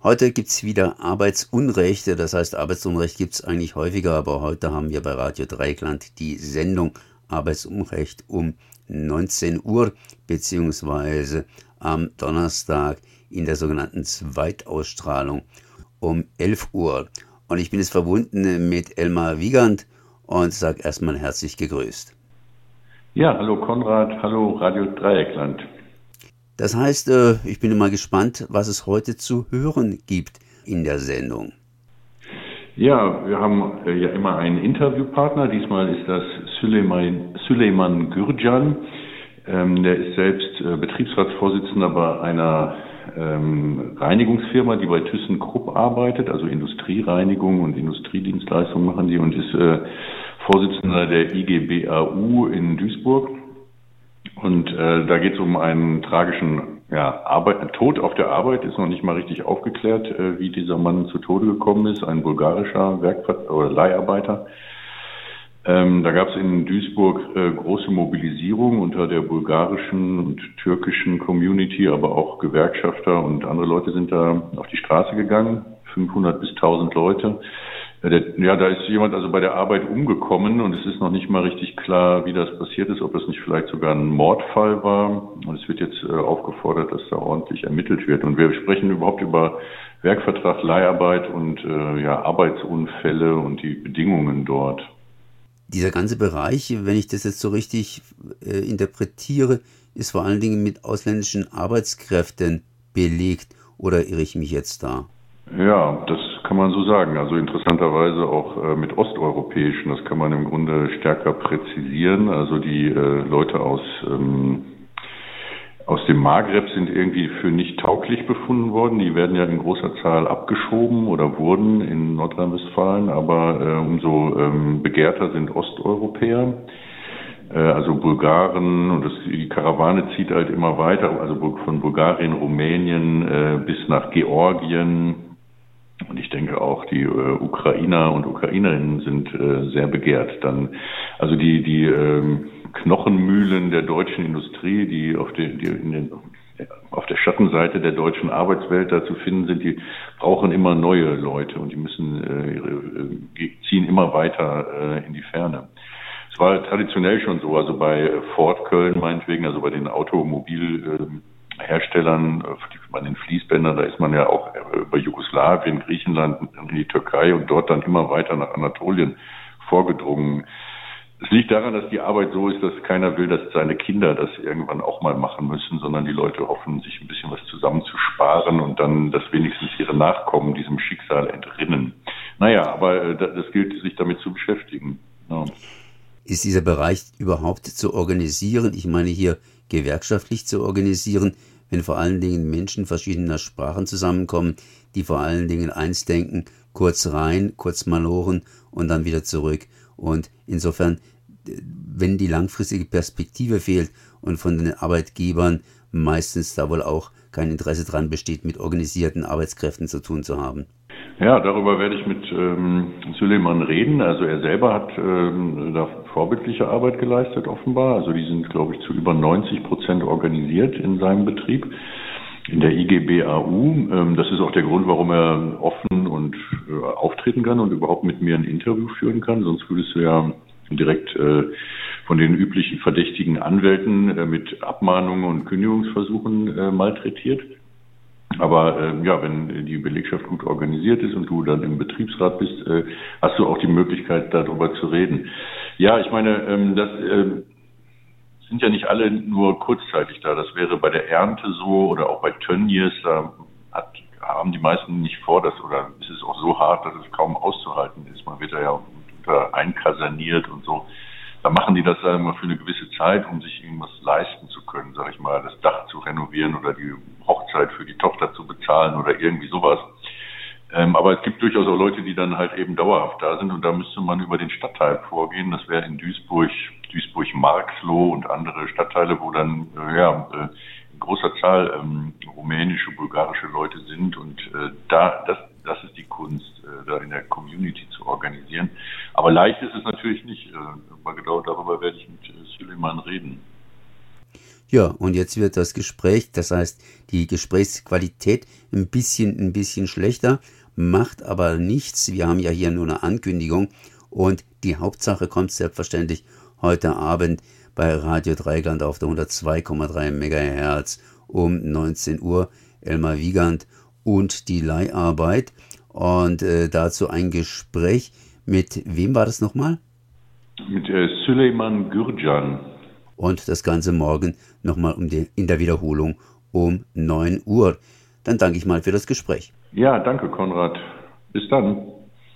Heute gibt es wieder Arbeitsunrechte, das heißt Arbeitsunrecht gibt es eigentlich häufiger, aber heute haben wir bei Radio Dreikland die Sendung Arbeitsunrecht um 19 Uhr, beziehungsweise am Donnerstag in der sogenannten Zweitausstrahlung um 11 Uhr. Und ich bin jetzt verbunden mit Elmar Wiegand und sage erstmal herzlich gegrüßt. Ja, hallo Konrad, hallo Radio Dreieckland. Das heißt, äh, ich bin immer gespannt, was es heute zu hören gibt in der Sendung. Ja, wir haben äh, ja immer einen Interviewpartner. Diesmal ist das Süleyman, Süleyman Gürcan. Ähm, der ist selbst äh, Betriebsratsvorsitzender bei einer ähm, Reinigungsfirma, die bei ThyssenKrupp arbeitet, also Industriereinigung und Industriedienstleistungen machen die und ist Vorsitzender der IGBAU in Duisburg. Und äh, da geht es um einen tragischen ja, Arbeit, Tod auf der Arbeit, ist noch nicht mal richtig aufgeklärt, äh, wie dieser Mann zu Tode gekommen ist, ein bulgarischer Werkver oder Leiharbeiter. Ähm, da gab es in Duisburg äh, große Mobilisierung unter der bulgarischen und türkischen Community, aber auch Gewerkschafter und andere Leute sind da auf die Straße gegangen, 500 bis 1000 Leute. Ja, da ist jemand also bei der Arbeit umgekommen und es ist noch nicht mal richtig klar, wie das passiert ist, ob das nicht vielleicht sogar ein Mordfall war. Und es wird jetzt äh, aufgefordert, dass da ordentlich ermittelt wird. Und wir sprechen überhaupt über Werkvertrag, Leiharbeit und äh, ja, Arbeitsunfälle und die Bedingungen dort. Dieser ganze Bereich, wenn ich das jetzt so richtig äh, interpretiere, ist vor allen Dingen mit ausländischen Arbeitskräften belegt. Oder irre ich mich jetzt da? Ja, das kann man so sagen. Also interessanterweise auch äh, mit osteuropäischen, das kann man im Grunde stärker präzisieren. Also die äh, Leute aus, ähm, aus dem Maghreb sind irgendwie für nicht tauglich befunden worden. Die werden ja in großer Zahl abgeschoben oder wurden in Nordrhein-Westfalen, aber äh, umso ähm, begehrter sind Osteuropäer also Bulgaren und das, die Karawane zieht halt immer weiter, also von Bulgarien, Rumänien bis nach Georgien, und ich denke auch, die äh, Ukrainer und Ukrainerinnen sind äh, sehr begehrt. Dann, also die, die ähm, Knochenmühlen der deutschen Industrie, die auf, den, die in den, auf der Schattenseite der deutschen Arbeitswelt da zu finden sind, die brauchen immer neue Leute und die müssen äh, ihre, äh, ziehen immer weiter äh, in die Ferne. Es war traditionell schon so, also bei Ford Köln meinetwegen, also bei den Automobil äh, Herstellern, äh, bei den Fließbändern, da ist man ja auch äh, über Jugoslawien, Griechenland, in die Türkei und dort dann immer weiter nach Anatolien vorgedrungen. Es liegt daran, dass die Arbeit so ist, dass keiner will, dass seine Kinder das irgendwann auch mal machen müssen, sondern die Leute hoffen, sich ein bisschen was zusammenzusparen und dann, dass wenigstens ihre Nachkommen diesem Schicksal entrinnen. Naja, aber äh, das gilt, sich damit zu beschäftigen. Ja. Ist dieser Bereich überhaupt zu organisieren? Ich meine hier gewerkschaftlich zu organisieren, wenn vor allen Dingen Menschen verschiedener Sprachen zusammenkommen, die vor allen Dingen eins denken, kurz rein, kurz maloren und dann wieder zurück. Und insofern, wenn die langfristige Perspektive fehlt und von den Arbeitgebern meistens da wohl auch kein Interesse dran besteht, mit organisierten Arbeitskräften zu tun zu haben. Ja, darüber werde ich mit ähm, Süleyman reden. Also er selber hat ähm, da vorbildliche Arbeit geleistet, offenbar. Also die sind, glaube ich, zu über 90 Prozent organisiert in seinem Betrieb, in der IGBAU. Ähm, das ist auch der Grund, warum er offen und äh, auftreten kann und überhaupt mit mir ein Interview führen kann. Sonst würdest du ja direkt äh, von den üblichen verdächtigen Anwälten äh, mit Abmahnungen und Kündigungsversuchen äh, malträtiert. Aber äh, ja, wenn die Belegschaft gut organisiert ist und du dann im Betriebsrat bist, äh, hast du auch die Möglichkeit, darüber zu reden. Ja, ich meine, ähm, das äh, sind ja nicht alle nur kurzzeitig da. Das wäre bei der Ernte so oder auch bei Tönnies. Da hat, haben die meisten nicht vor, dass oder ist es auch so hart, dass es kaum auszuhalten ist. Man wird da ja unter einkaserniert und so da machen die das sagen wir, für eine gewisse Zeit, um sich irgendwas leisten zu können, sage ich mal, das Dach zu renovieren oder die Hochzeit für die Tochter zu bezahlen oder irgendwie sowas. Ähm, aber es gibt durchaus auch Leute, die dann halt eben dauerhaft da sind und da müsste man über den Stadtteil vorgehen. Das wäre in Duisburg, Duisburg-Marxloh und andere Stadtteile, wo dann äh, ja äh, in großer Zahl ähm, rumänische, bulgarische Leute sind und äh, da das das ist die Kunst, äh, da in der Community zu organisieren. Aber leicht ist es natürlich nicht. Äh, aber genau darüber werde ich mit äh, Suleiman reden. Ja, und jetzt wird das Gespräch, das heißt die Gesprächsqualität ein bisschen, ein bisschen schlechter, macht aber nichts. Wir haben ja hier nur eine Ankündigung und die Hauptsache kommt selbstverständlich heute Abend bei Radio Dreigland auf der 102,3 MHz um 19 Uhr. Elmar Wiegand und die Leiharbeit. Und äh, dazu ein Gespräch mit wem war das nochmal? Mit äh, Süleyman Gürcan. Und das Ganze morgen nochmal um die, in der Wiederholung um 9 Uhr. Dann danke ich mal für das Gespräch. Ja, danke Konrad. Bis dann.